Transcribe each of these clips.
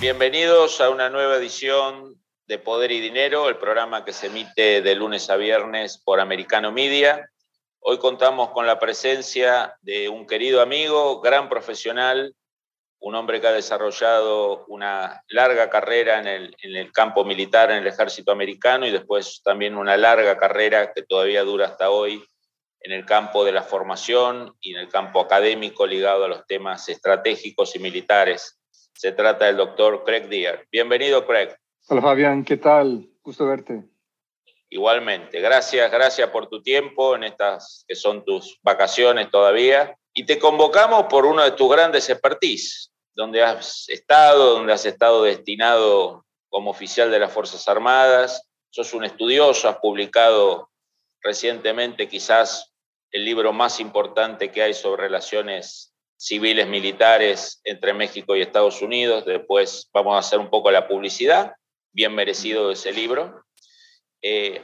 Bienvenidos a una nueva edición de Poder y Dinero, el programa que se emite de lunes a viernes por Americano Media. Hoy contamos con la presencia de un querido amigo, gran profesional, un hombre que ha desarrollado una larga carrera en el, en el, campo militar, en el ejército americano, y después también una larga carrera que todavía dura hasta hoy en el campo de la formación y en el campo académico ligado a los temas estratégicos y militares. Se trata del doctor Craig Deer. Bienvenido, Craig. Hola, Fabián. ¿Qué tal? Gusto verte. Igualmente. Gracias, gracias por tu tiempo en estas que son tus vacaciones todavía. Y te convocamos por uno de tus grandes expertise, donde has estado, donde has estado destinado como oficial de las Fuerzas Armadas. Sos un estudioso, has publicado recientemente quizás el libro más importante que hay sobre relaciones civiles militares entre México y Estados Unidos. Después vamos a hacer un poco la publicidad, bien merecido ese libro. Eh,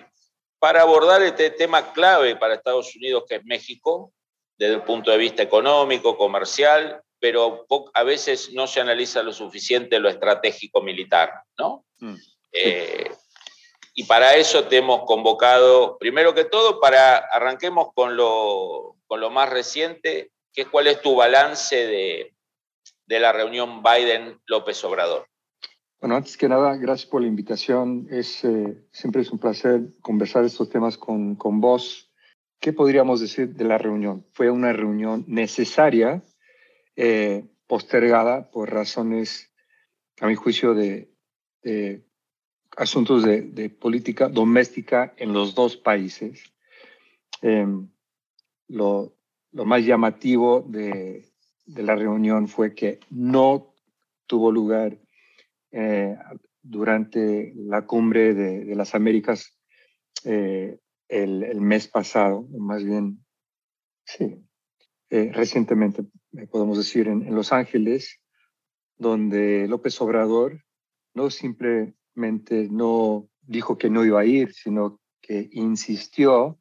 para abordar este tema clave para Estados Unidos, que es México, desde el punto de vista económico, comercial, pero a veces no se analiza lo suficiente lo estratégico militar, ¿no? Mm. Eh, y para eso te hemos convocado, primero que todo, para arranquemos con lo, con lo más reciente, ¿Cuál es tu balance de, la reunión Biden-López Obrador? Bueno, antes que nada, gracias por la invitación. Es, eh, siempre es un placer conversar estos temas con, con vos. ¿Qué podríamos decir de la reunión? Fue una reunión necesaria, eh, postergada por razones, a mi juicio, de, asuntos de, política doméstica en los dos países. Em, lo, lo más llamativo de, la reunión fue que no tuvo lugar eh, durante la cumbre de, las Américas eh, el, mes pasado, más bien, sí, eh, recientemente, podemos decir, en, Los Ángeles, donde López Obrador no simplemente no dijo que no iba a ir, sino que insistió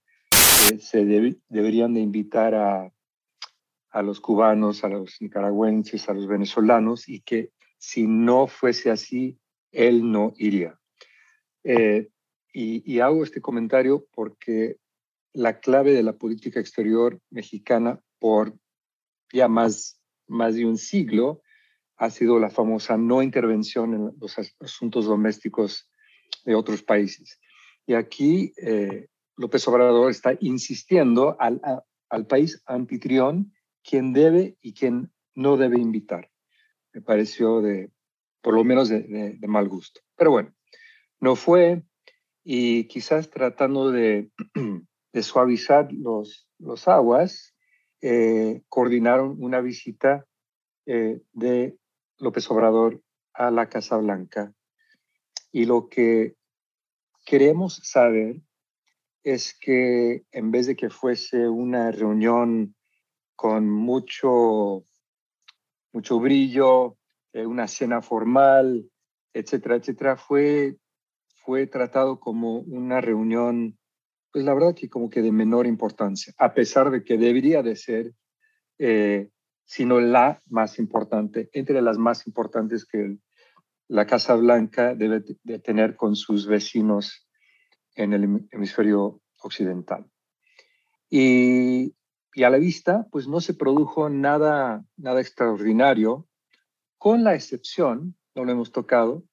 se deberían de invitar a, a los cubanos, a los nicaragüenses, a los venezolanos y que si no fuese así, él no iría. Eh, y, hago este comentario porque la clave de la política exterior mexicana por ya más, más de un siglo ha sido la famosa no intervención en los asuntos domésticos de otros países. Y aquí eh, López Obrador está insistiendo al, al país anfitrión quién debe y quién no debe invitar. Me pareció de, por lo menos de, mal gusto. Pero bueno, no fue y quizás tratando de, de suavizar los, los aguas, eh, coordinaron una visita eh, de López Obrador a la Casa Blanca. Y lo que queremos saber es que en vez de que fuese una reunión con mucho, mucho brillo, eh, una cena formal, etcétera, etcétera, fue, fue tratado como una reunión, pues la verdad que como que de menor importancia, a pesar de que debería de ser, eh, sino la más importante, entre las más importantes que la Casa Blanca debe de tener con sus vecinos en el hemisferio occidental. Y, a la vista, pues no se produjo nada, nada extraordinario, con la excepción, no lo hemos tocado,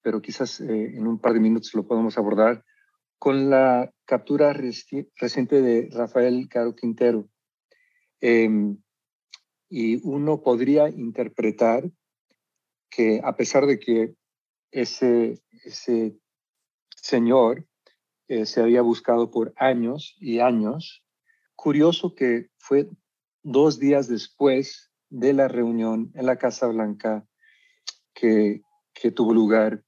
pero quizás eh, en un par de minutos lo podemos abordar, con la captura reciente de Rafael Caro Quintero. Em, y uno podría interpretar que a pesar de que ese, ese señor se había buscado por años y años. Curioso que fue dos días después de la reunión en la Casa Blanca que que tuvo lugar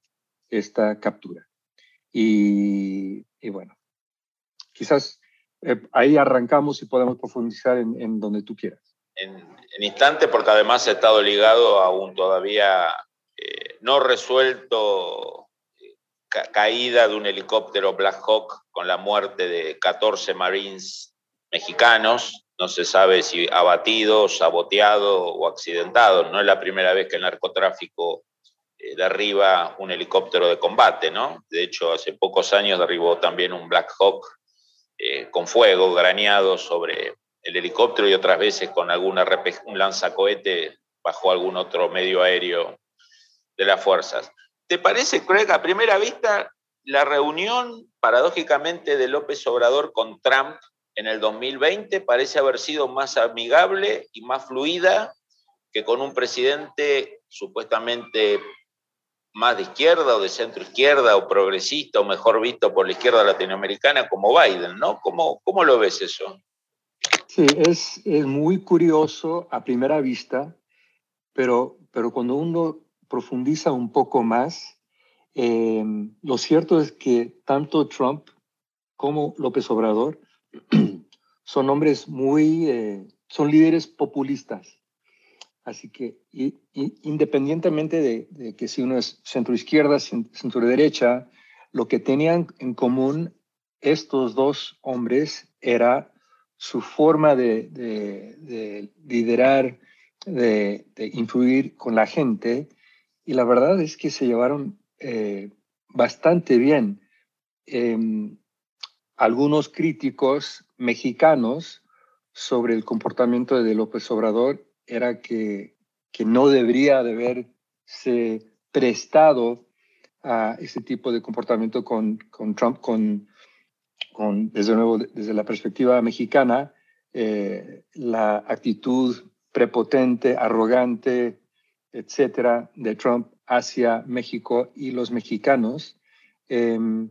esta captura. Y, bueno, quizás eh, ahí arrancamos y podemos profundizar en, donde tú quieras. En, instante, porque además ha estado ligado a un todavía eh, no resuelto caída de un helicóptero Black Hawk con la muerte de 14 Marines mexicanos. No se sabe si abatidos, saboteados o accidentados. No es la primera vez que el narcotráfico eh, derriba un helicóptero de combate, ¿no? De hecho, hace pocos años derribó también un Black Hawk eh, con fuego graneado sobre el helicóptero y otras veces con alguna un lanzacohete bajo algún otro medio aéreo de las fuerzas. ¿Te parece, Craig, a primera vista, la reunión paradójicamente de López Obrador con Trump en el 2020 parece haber sido más amigable y más fluida que con un presidente supuestamente más de izquierda o de centro izquierda o progresista o mejor visto por la izquierda latinoamericana como Biden, ¿no? ¿Cómo, cómo lo ves eso? Sí, es, es, muy curioso a primera vista, pero, pero cuando uno profundiza un poco más, eh, lo cierto es que tanto Trump como López Obrador son hombres muy, eh, son líderes populistas. Así que independientemente de, que si uno es centro izquierda, centro derecha, lo que tenían en común estos dos hombres era su forma de, liderar, de, influir con la gente. Y la verdad es que se llevaron eh, bastante bien. Em, algunos críticos mexicanos sobre el comportamiento de López Obrador era que, que no debería de haberse prestado a ese tipo de comportamiento con, con Trump, con, con, desde nuevo, desde la perspectiva mexicana, eh, la actitud prepotente, arrogante, etcétera, de Trump hacia México y los mexicanos. Em,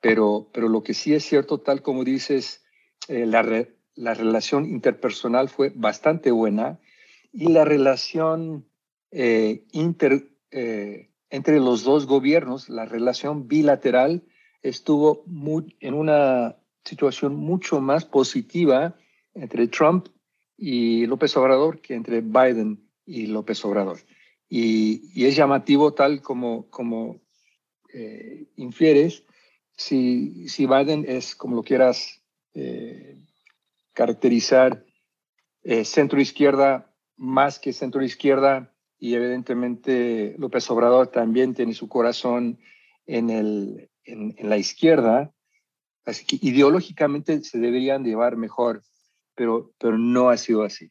pero, pero lo que sí es cierto, tal como dices, eh, la, la relación interpersonal fue bastante buena y la relación eh, inter, eh, entre los dos gobiernos, la relación bilateral, estuvo en una situación mucho más positiva entre Trump y López Obrador que entre Biden y López Obrador. Y, es llamativo tal como, como eh, infieres, si, si Biden es, como lo quieras caracterizar eh, centro izquierda más que centro izquierda y evidentemente López Obrador también tiene su corazón en, el, en, la izquierda, así que ideológicamente se deberían llevar mejor, pero, pero no ha sido así.